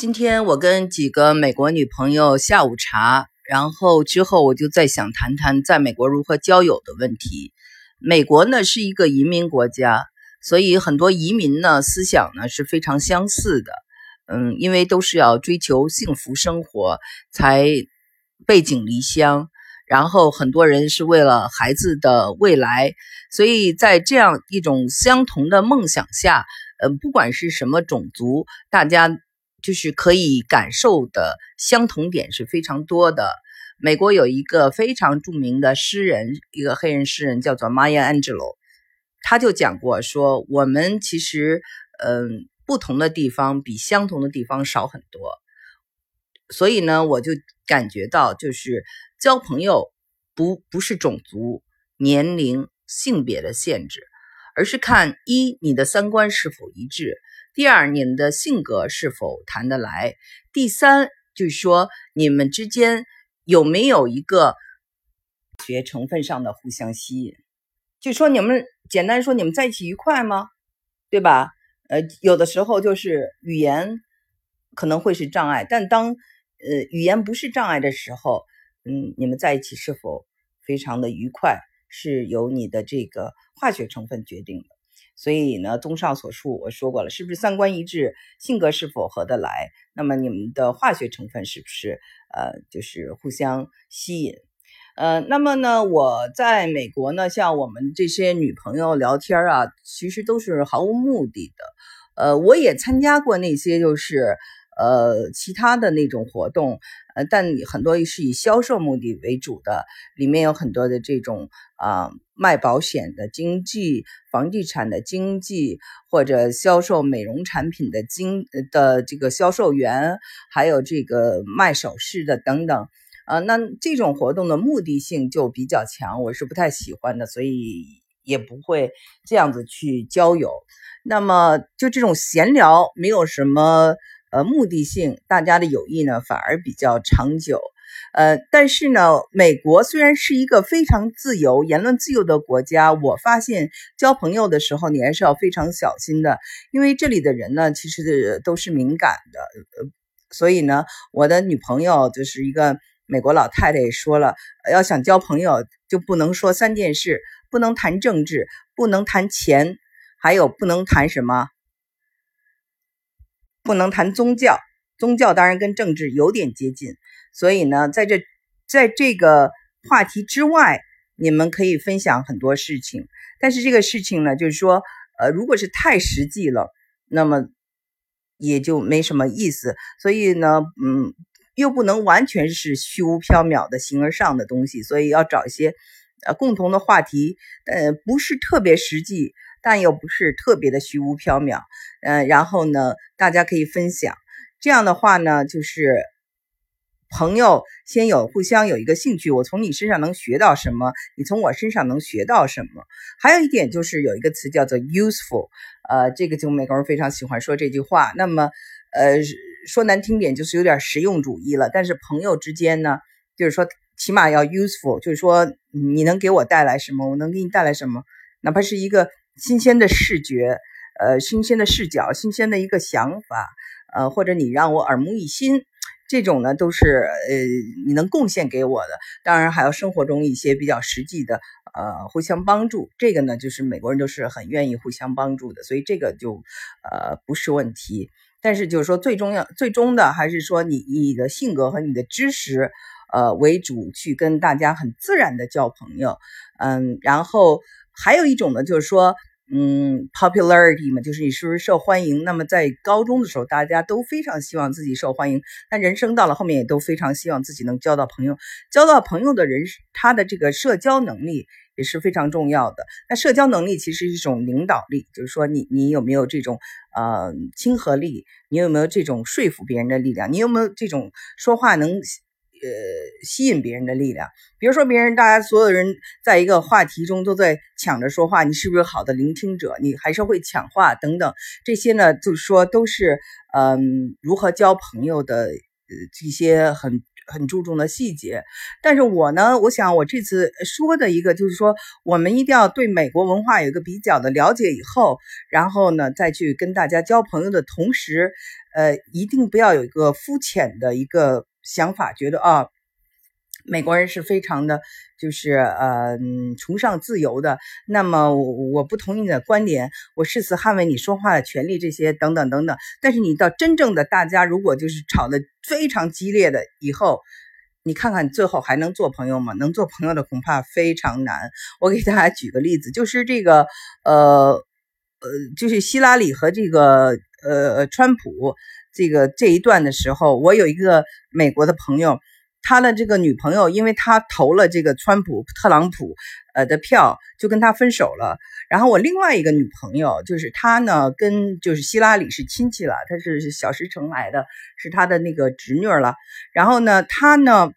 今天我跟几个美国女朋友下午茶，然后之后我就在想谈谈在美国如何交友的问题。美国呢是一个移民国家，所以很多移民呢思想呢是非常相似的。嗯，因为都是要追求幸福生活才背井离乡，然后很多人是为了孩子的未来，所以在这样一种相同的梦想下，嗯，不管是什么种族，大家。就是可以感受的相同点是非常多的。美国有一个非常著名的诗人，一个黑人诗人叫做 Maya Angelou，他就讲过说，我们其实，嗯，不同的地方比相同的地方少很多。所以呢，我就感觉到，就是交朋友不不是种族、年龄、性别的限制，而是看一你的三观是否一致。第二，你们的性格是否谈得来？第三，就是说你们之间有没有一个学成分上的互相吸引？就说你们简单说，你们在一起愉快吗？对吧？呃，有的时候就是语言可能会是障碍，但当呃语言不是障碍的时候，嗯，你们在一起是否非常的愉快，是由你的这个化学成分决定的。所以呢，综上所述，我说过了，是不是三观一致，性格是否合得来？那么你们的化学成分是不是呃，就是互相吸引？呃，那么呢，我在美国呢，像我们这些女朋友聊天啊，其实都是毫无目的的。呃，我也参加过那些就是。呃，其他的那种活动，呃，但很多是以销售目的为主的，里面有很多的这种啊，卖保险的经济、房地产的经济，或者销售美容产品的经的这个销售员，还有这个卖首饰的等等，啊，那这种活动的目的性就比较强，我是不太喜欢的，所以也不会这样子去交友。那么就这种闲聊，没有什么。呃，目的性，大家的友谊呢反而比较长久。呃，但是呢，美国虽然是一个非常自由、言论自由的国家，我发现交朋友的时候你还是要非常小心的，因为这里的人呢其实都是敏感的。呃，所以呢，我的女朋友就是一个美国老太太也说了，要想交朋友就不能说三件事：不能谈政治，不能谈钱，还有不能谈什么。不能谈宗教，宗教当然跟政治有点接近，所以呢，在这在这个话题之外，你们可以分享很多事情，但是这个事情呢，就是说，呃，如果是太实际了，那么也就没什么意思。所以呢，嗯，又不能完全是虚无缥缈的形而上的东西，所以要找一些呃共同的话题，呃，不是特别实际。但又不是特别的虚无缥缈，嗯，然后呢，大家可以分享，这样的话呢，就是朋友先有互相有一个兴趣，我从你身上能学到什么，你从我身上能学到什么。还有一点就是有一个词叫做 useful，呃，这个就美国人非常喜欢说这句话。那么，呃，说难听点就是有点实用主义了。但是朋友之间呢，就是说起码要 useful，就是说你能给我带来什么，我能给你带来什么，哪怕是一个。新鲜的视觉，呃，新鲜的视角，新鲜的一个想法，呃，或者你让我耳目一新，这种呢都是呃你能贡献给我的。当然还有生活中一些比较实际的，呃，互相帮助。这个呢就是美国人都是很愿意互相帮助的，所以这个就呃不是问题。但是就是说最重要、最终的还是说你你的性格和你的知识，呃为主，去跟大家很自然的交朋友。嗯，然后还有一种呢就是说。嗯，popularity 嘛，就是你是不是受欢迎？那么在高中的时候，大家都非常希望自己受欢迎。那人生到了后面，也都非常希望自己能交到朋友。交到朋友的人，他的这个社交能力也是非常重要的。那社交能力其实是一种领导力，就是说你你有没有这种呃亲和力？你有没有这种说服别人的力量？你有没有这种说话能？呃，吸引别人的力量，比如说别人，大家所有人在一个话题中都在抢着说话，你是不是好的聆听者？你还是会抢话等等，这些呢，就是说都是嗯，如何交朋友的呃一些很很注重的细节。但是我呢，我想我这次说的一个就是说，我们一定要对美国文化有一个比较的了解以后，然后呢再去跟大家交朋友的同时，呃，一定不要有一个肤浅的一个想法，觉得啊。美国人是非常的，就是呃崇尚自由的。那么我我不同意你的观点，我誓死捍卫你说话的权利，这些等等等等。但是你到真正的大家，如果就是吵得非常激烈的以后，你看看最后还能做朋友吗？能做朋友的恐怕非常难。我给大家举个例子，就是这个呃呃，就是希拉里和这个呃川普这个这一段的时候，我有一个美国的朋友。他的这个女朋友，因为他投了这个川普特朗普呃的票，就跟他分手了。然后我另外一个女朋友，就是她呢，跟就是希拉里是亲戚了，她是小石城来的，是他的那个侄女了。然后呢，她呢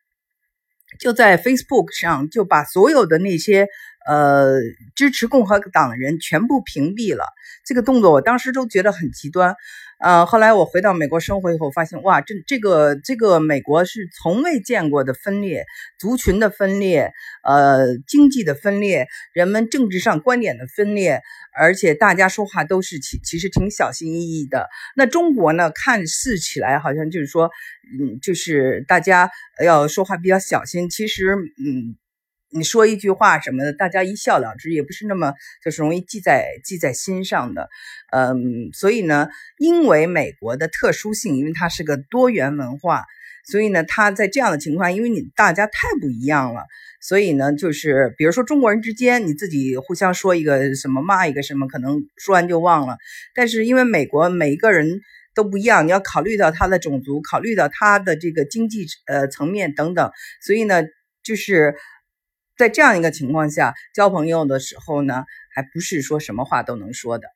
就在 Facebook 上就把所有的那些呃支持共和党人全部屏蔽了。这个动作我当时都觉得很极端。呃，后来我回到美国生活以后，发现哇，这这个这个美国是从未见过的分裂，族群的分裂，呃，经济的分裂，人们政治上观点的分裂，而且大家说话都是其其实挺小心翼翼的。那中国呢，看似起来好像就是说，嗯，就是大家要说话比较小心，其实，嗯。你说一句话什么的，大家一笑了之，也不是那么就是容易记在记在心上的。嗯，所以呢，因为美国的特殊性，因为它是个多元文化，所以呢，它在这样的情况，因为你大家太不一样了，所以呢，就是比如说中国人之间，你自己互相说一个什么骂一个什么，可能说完就忘了。但是因为美国每一个人都不一样，你要考虑到他的种族，考虑到他的这个经济呃层面等等，所以呢，就是。在这样一个情况下，交朋友的时候呢，还不是说什么话都能说的。